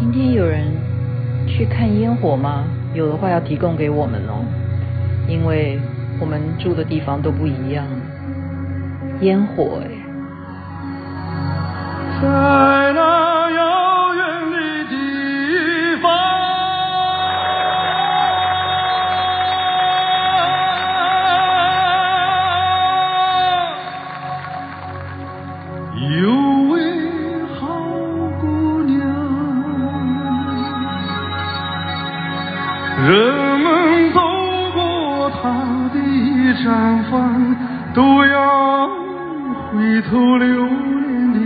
今天有人去看烟火吗？有的话要提供给我们哦，因为我们住的地方都不一样。烟火哎。人们走过她的毡房，都要回头留恋的。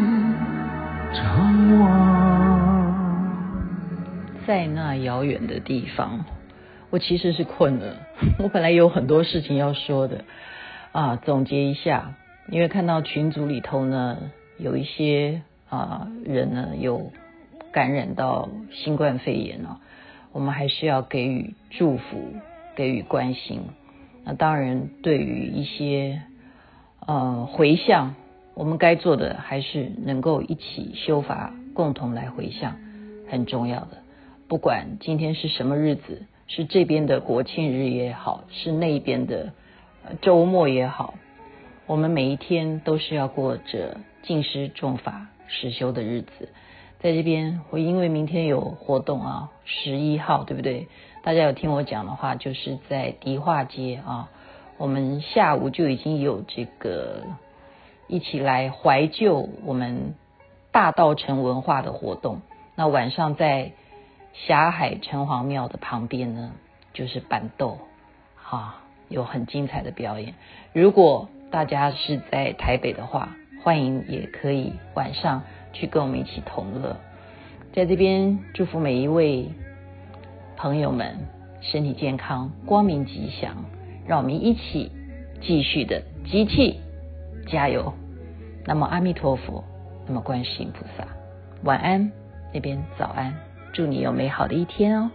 在那遥远的地方，我其实是困了。我本来有很多事情要说的啊，总结一下，因为看到群组里头呢，有一些啊人呢有感染到新冠肺炎了，我们还是要给予祝福，给予关心。那当然，对于一些呃回向。我们该做的还是能够一起修法，共同来回向，很重要的。不管今天是什么日子，是这边的国庆日也好，是那边的周末也好，我们每一天都是要过着尽施重法实修的日子。在这边，我因为明天有活动啊，十一号对不对？大家有听我讲的话，就是在迪化街啊，我们下午就已经有这个。一起来怀旧我们大稻城文化的活动。那晚上在霞海城隍庙的旁边呢，就是板豆，啊，有很精彩的表演。如果大家是在台北的话，欢迎也可以晚上去跟我们一起同乐。在这边祝福每一位朋友们身体健康、光明吉祥，让我们一起继续的集气。加油！那么阿弥陀佛，那么观世音菩萨，晚安，那边早安，祝你有美好的一天哦。